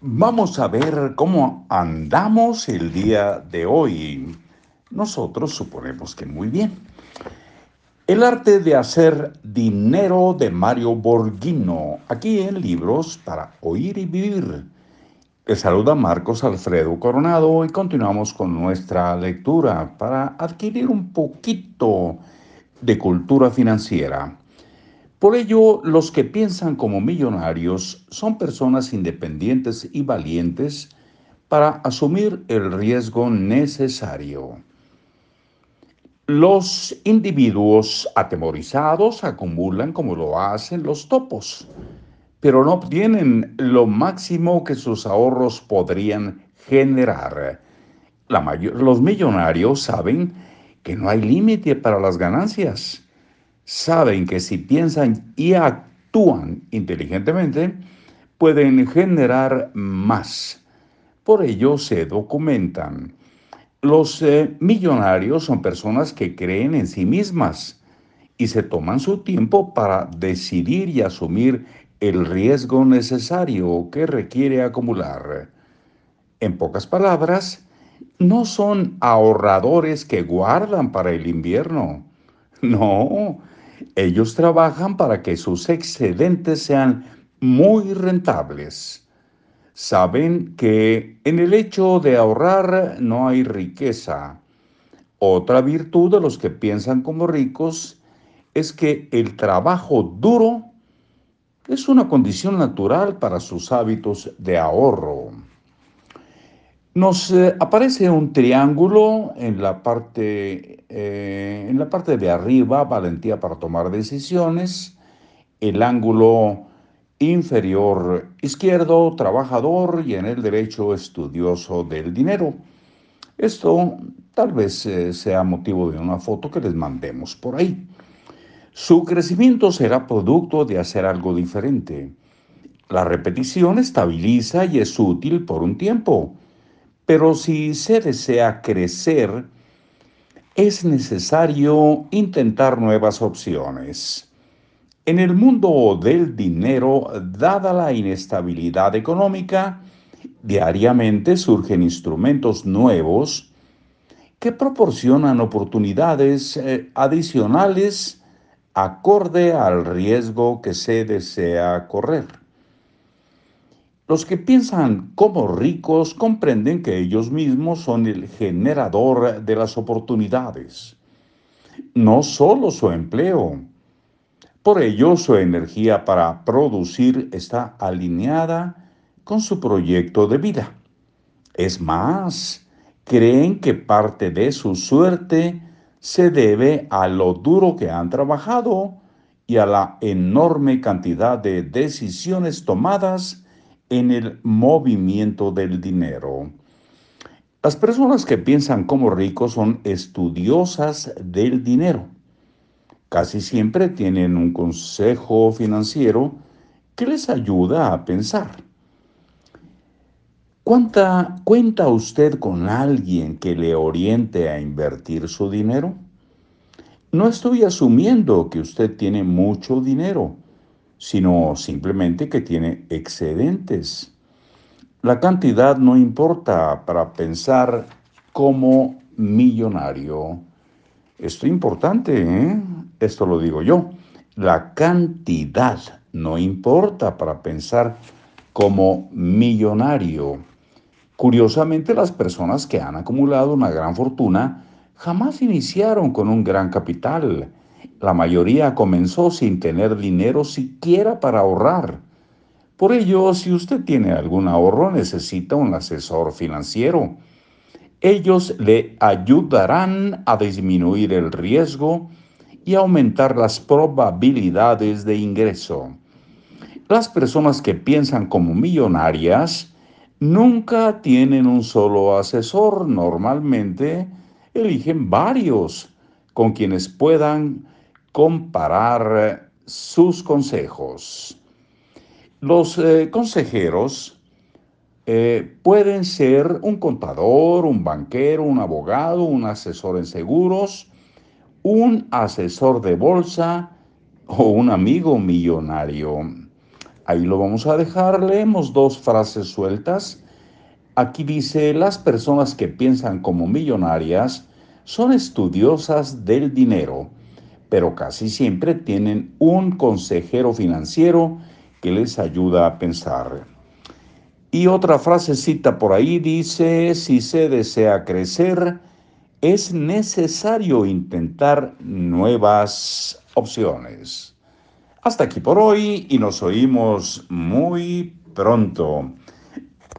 Vamos a ver cómo andamos el día de hoy. Nosotros suponemos que muy bien. El arte de hacer dinero de Mario Borghino, aquí en Libros para Oír y Vivir. Le saluda Marcos Alfredo Coronado y continuamos con nuestra lectura para adquirir un poquito de cultura financiera. Por ello, los que piensan como millonarios son personas independientes y valientes para asumir el riesgo necesario. Los individuos atemorizados acumulan como lo hacen los topos pero no obtienen lo máximo que sus ahorros podrían generar. los millonarios saben que no hay límite para las ganancias. Saben que si piensan y actúan inteligentemente, pueden generar más. Por ello se documentan. Los eh, millonarios son personas que creen en sí mismas y se toman su tiempo para decidir y asumir el riesgo necesario que requiere acumular. En pocas palabras, no son ahorradores que guardan para el invierno. No, ellos trabajan para que sus excedentes sean muy rentables. Saben que en el hecho de ahorrar no hay riqueza. Otra virtud de los que piensan como ricos es que el trabajo duro es una condición natural para sus hábitos de ahorro. Nos eh, aparece un triángulo en la, parte, eh, en la parte de arriba, valentía para tomar decisiones, el ángulo inferior izquierdo, trabajador, y en el derecho, estudioso del dinero. Esto tal vez eh, sea motivo de una foto que les mandemos por ahí. Su crecimiento será producto de hacer algo diferente. La repetición estabiliza y es útil por un tiempo, pero si se desea crecer, es necesario intentar nuevas opciones. En el mundo del dinero, dada la inestabilidad económica, diariamente surgen instrumentos nuevos que proporcionan oportunidades eh, adicionales acorde al riesgo que se desea correr. Los que piensan como ricos comprenden que ellos mismos son el generador de las oportunidades, no solo su empleo. Por ello, su energía para producir está alineada con su proyecto de vida. Es más, creen que parte de su suerte se debe a lo duro que han trabajado y a la enorme cantidad de decisiones tomadas en el movimiento del dinero. Las personas que piensan como ricos son estudiosas del dinero. Casi siempre tienen un consejo financiero que les ayuda a pensar. ¿Cuánta cuenta usted con alguien que le oriente a invertir su dinero? No estoy asumiendo que usted tiene mucho dinero, sino simplemente que tiene excedentes. La cantidad no importa para pensar como millonario. Esto es importante, ¿eh? Esto lo digo yo. La cantidad no importa para pensar como millonario. Curiosamente, las personas que han acumulado una gran fortuna jamás iniciaron con un gran capital. La mayoría comenzó sin tener dinero siquiera para ahorrar. Por ello, si usted tiene algún ahorro, necesita un asesor financiero. Ellos le ayudarán a disminuir el riesgo y aumentar las probabilidades de ingreso. Las personas que piensan como millonarias nunca tienen un solo asesor, normalmente eligen varios con quienes puedan comparar sus consejos. Los eh, consejeros eh, pueden ser un contador, un banquero, un abogado, un asesor en seguros, un asesor de bolsa o un amigo millonario. Ahí lo vamos a dejar. Leemos dos frases sueltas. Aquí dice, las personas que piensan como millonarias son estudiosas del dinero, pero casi siempre tienen un consejero financiero que les ayuda a pensar. Y otra frasecita por ahí dice, si se desea crecer, es necesario intentar nuevas opciones. Hasta aquí por hoy y nos oímos muy pronto.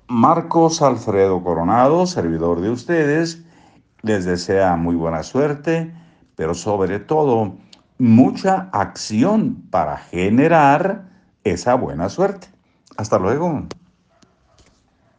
Marcos Alfredo Coronado, servidor de ustedes, les desea muy buena suerte, pero sobre todo mucha acción para generar esa buena suerte. Hasta luego.